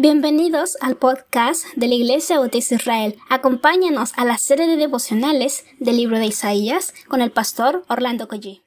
Bienvenidos al podcast de la Iglesia Bautista Israel. Acompáñanos a la serie de devocionales del libro de Isaías con el pastor Orlando Collie.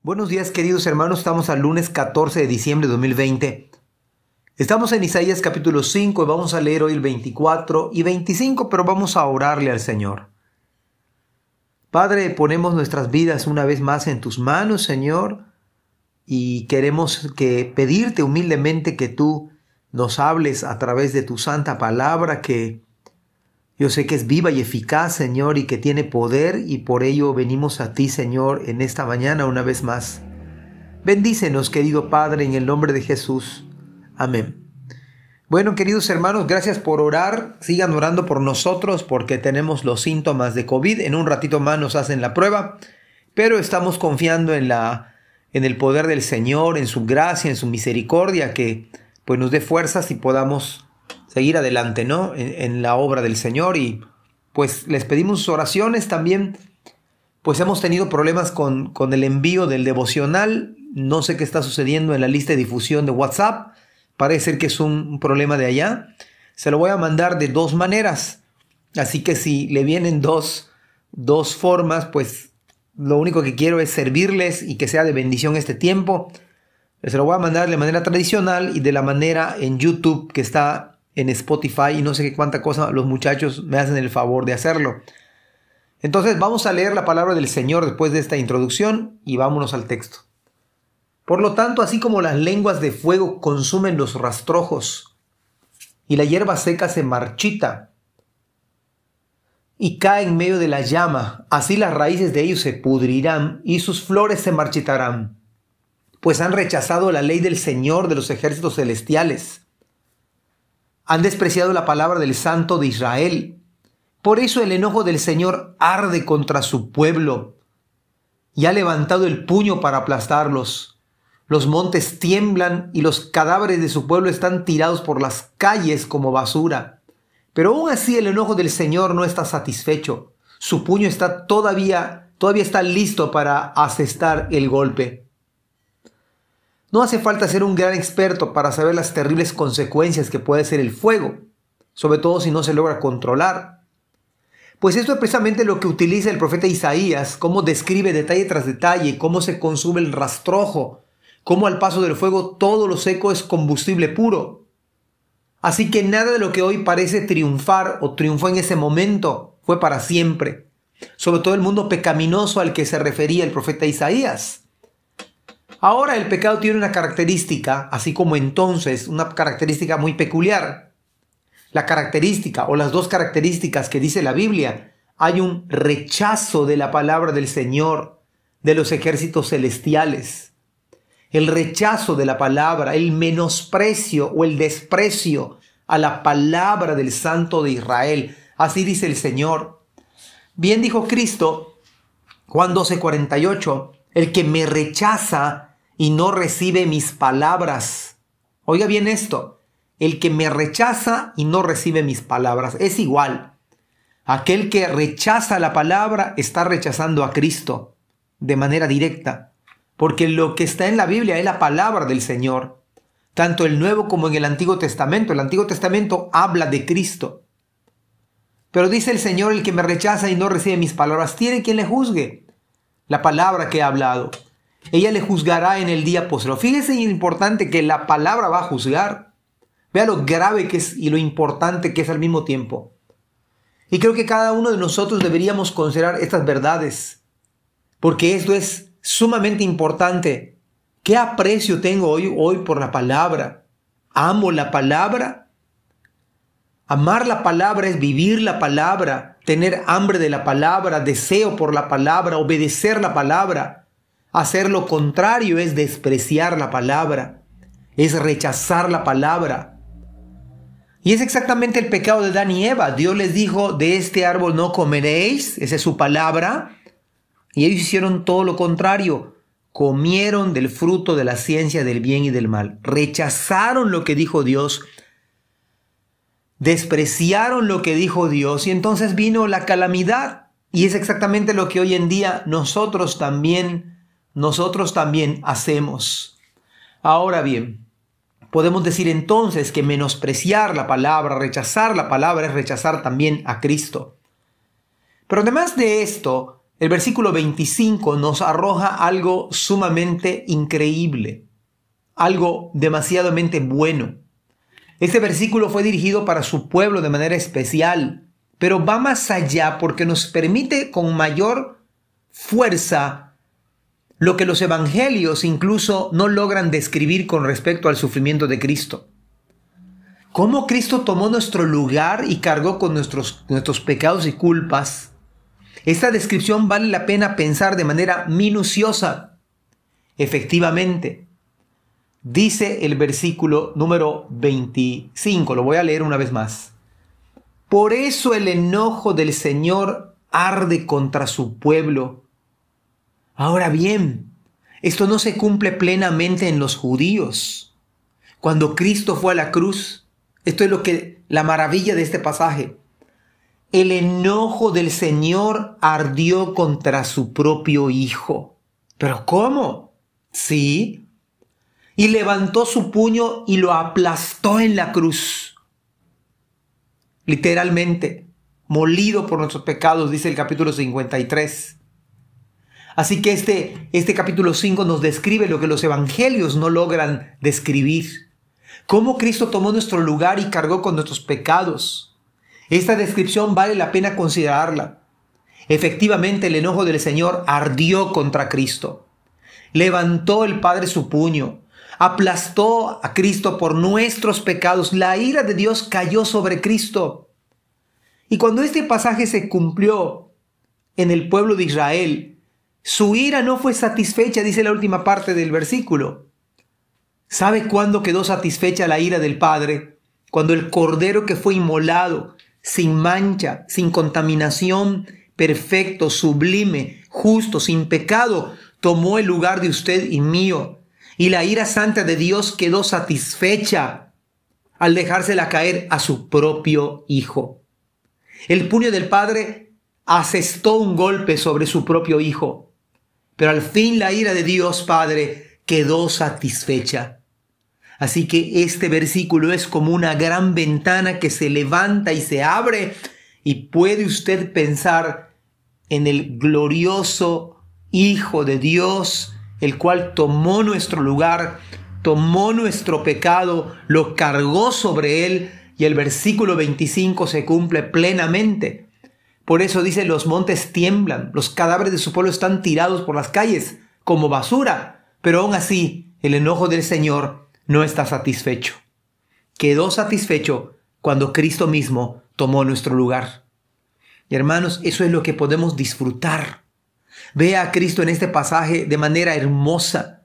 Buenos días queridos hermanos, estamos al lunes 14 de diciembre de 2020. Estamos en Isaías capítulo 5 y vamos a leer hoy el 24 y 25, pero vamos a orarle al Señor. Padre, ponemos nuestras vidas una vez más en tus manos, Señor, y queremos que pedirte humildemente que tú nos hables a través de tu santa palabra que yo sé que es viva y eficaz, Señor, y que tiene poder, y por ello venimos a ti, Señor, en esta mañana una vez más. Bendícenos, querido Padre, en el nombre de Jesús. Amén. Bueno, queridos hermanos, gracias por orar. Sigan orando por nosotros porque tenemos los síntomas de COVID. En un ratito más nos hacen la prueba, pero estamos confiando en la en el poder del Señor, en su gracia, en su misericordia que pues nos dé fuerzas y podamos seguir adelante, ¿no? En, la obra del Señor y pues les pedimos oraciones también. Pues hemos tenido problemas con, con el envío del devocional. No sé qué está sucediendo en la lista de difusión de WhatsApp. Parece ser que es un problema de allá. Se lo voy a mandar de dos maneras. Así que si le vienen dos, dos formas, pues lo único que quiero es servirles y que sea de bendición este tiempo. Se lo voy a mandar de manera tradicional y de la manera en YouTube que está en Spotify y no sé qué cuánta cosa los muchachos me hacen el favor de hacerlo. Entonces vamos a leer la palabra del Señor después de esta introducción y vámonos al texto. Por lo tanto, así como las lenguas de fuego consumen los rastrojos y la hierba seca se marchita y cae en medio de la llama, así las raíces de ellos se pudrirán y sus flores se marchitarán pues han rechazado la ley del Señor de los ejércitos celestiales. Han despreciado la palabra del Santo de Israel. Por eso el enojo del Señor arde contra su pueblo y ha levantado el puño para aplastarlos. Los montes tiemblan y los cadáveres de su pueblo están tirados por las calles como basura. Pero aún así el enojo del Señor no está satisfecho. Su puño está todavía, todavía está listo para asestar el golpe. No hace falta ser un gran experto para saber las terribles consecuencias que puede ser el fuego, sobre todo si no se logra controlar. Pues esto es precisamente lo que utiliza el profeta Isaías, cómo describe detalle tras detalle cómo se consume el rastrojo, cómo al paso del fuego todo lo seco es combustible puro. Así que nada de lo que hoy parece triunfar o triunfó en ese momento fue para siempre, sobre todo el mundo pecaminoso al que se refería el profeta Isaías. Ahora el pecado tiene una característica, así como entonces, una característica muy peculiar. La característica o las dos características que dice la Biblia, hay un rechazo de la palabra del Señor, de los ejércitos celestiales. El rechazo de la palabra, el menosprecio o el desprecio a la palabra del Santo de Israel. Así dice el Señor. Bien dijo Cristo, Juan 12:48, el que me rechaza y no recibe mis palabras. Oiga bien esto, el que me rechaza y no recibe mis palabras es igual. Aquel que rechaza la palabra está rechazando a Cristo de manera directa, porque lo que está en la Biblia es la palabra del Señor, tanto el Nuevo como en el Antiguo Testamento. El Antiguo Testamento habla de Cristo. Pero dice el Señor, el que me rechaza y no recibe mis palabras, tiene quien le juzgue la palabra que he hablado ella le juzgará en el día posterior. Fíjese lo importante que la palabra va a juzgar. Vea lo grave que es y lo importante que es al mismo tiempo. Y creo que cada uno de nosotros deberíamos considerar estas verdades, porque esto es sumamente importante. ¿Qué aprecio tengo hoy, hoy por la palabra? ¿Amo la palabra? Amar la palabra es vivir la palabra, tener hambre de la palabra, deseo por la palabra, obedecer la palabra. Hacer lo contrario es despreciar la palabra, es rechazar la palabra. Y es exactamente el pecado de Dan y Eva. Dios les dijo, de este árbol no comeréis, esa es su palabra. Y ellos hicieron todo lo contrario. Comieron del fruto de la ciencia del bien y del mal. Rechazaron lo que dijo Dios. Despreciaron lo que dijo Dios y entonces vino la calamidad. Y es exactamente lo que hoy en día nosotros también nosotros también hacemos. Ahora bien, Podemos decir entonces que menospreciar la palabra, rechazar la palabra es rechazar también a Cristo. Pero además de esto, el versículo 25 nos arroja algo sumamente increíble, algo demasiadamente bueno. Este versículo fue dirigido para su pueblo de manera especial, pero va más allá porque nos permite con mayor fuerza lo que los evangelios incluso no logran describir con respecto al sufrimiento de Cristo. Cómo Cristo tomó nuestro lugar y cargó con nuestros, nuestros pecados y culpas. Esta descripción vale la pena pensar de manera minuciosa. Efectivamente, dice el versículo número 25, lo voy a leer una vez más. Por eso el enojo del Señor arde contra su pueblo Ahora bien, esto no se cumple plenamente en los judíos. Cuando Cristo fue a la cruz, esto es lo que la maravilla de este pasaje. El enojo del Señor ardió contra su propio hijo. ¿Pero cómo? Sí. Y levantó su puño y lo aplastó en la cruz. Literalmente, molido por nuestros pecados, dice el capítulo 53. Así que este, este capítulo 5 nos describe lo que los evangelios no logran describir. Cómo Cristo tomó nuestro lugar y cargó con nuestros pecados. Esta descripción vale la pena considerarla. Efectivamente, el enojo del Señor ardió contra Cristo. Levantó el Padre su puño, aplastó a Cristo por nuestros pecados. La ira de Dios cayó sobre Cristo. Y cuando este pasaje se cumplió en el pueblo de Israel, su ira no fue satisfecha, dice la última parte del versículo. ¿Sabe cuándo quedó satisfecha la ira del Padre? Cuando el cordero que fue inmolado, sin mancha, sin contaminación, perfecto, sublime, justo, sin pecado, tomó el lugar de usted y mío. Y la ira santa de Dios quedó satisfecha al dejársela caer a su propio Hijo. El puño del Padre asestó un golpe sobre su propio Hijo pero al fin la ira de Dios Padre quedó satisfecha. Así que este versículo es como una gran ventana que se levanta y se abre y puede usted pensar en el glorioso Hijo de Dios, el cual tomó nuestro lugar, tomó nuestro pecado, lo cargó sobre él y el versículo 25 se cumple plenamente. Por eso dice, los montes tiemblan, los cadáveres de su pueblo están tirados por las calles como basura, pero aún así el enojo del Señor no está satisfecho. Quedó satisfecho cuando Cristo mismo tomó nuestro lugar. Y hermanos, eso es lo que podemos disfrutar. Vea a Cristo en este pasaje de manera hermosa.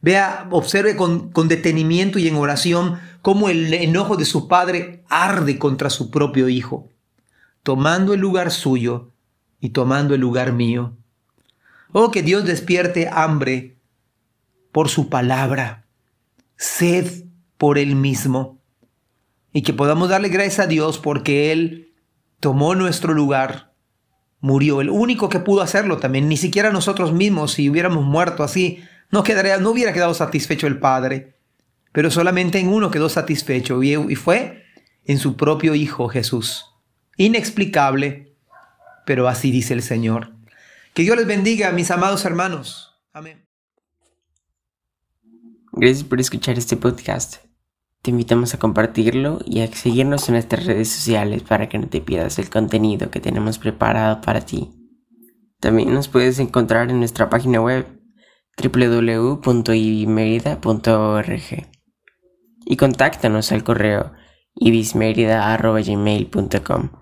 Vea, observe con, con detenimiento y en oración cómo el enojo de su Padre arde contra su propio Hijo tomando el lugar suyo y tomando el lugar mío. Oh, que Dios despierte hambre por su palabra, sed por Él mismo, y que podamos darle gracias a Dios porque Él tomó nuestro lugar, murió, el único que pudo hacerlo también, ni siquiera nosotros mismos, si hubiéramos muerto así, no, quedaría, no hubiera quedado satisfecho el Padre, pero solamente en uno quedó satisfecho, y fue en su propio Hijo Jesús inexplicable, pero así dice el Señor. Que Dios les bendiga, mis amados hermanos. Amén. Gracias por escuchar este podcast. Te invitamos a compartirlo y a seguirnos en nuestras redes sociales para que no te pierdas el contenido que tenemos preparado para ti. También nos puedes encontrar en nuestra página web www.ibimerida.org y contáctanos al correo ibismerida.gmail.com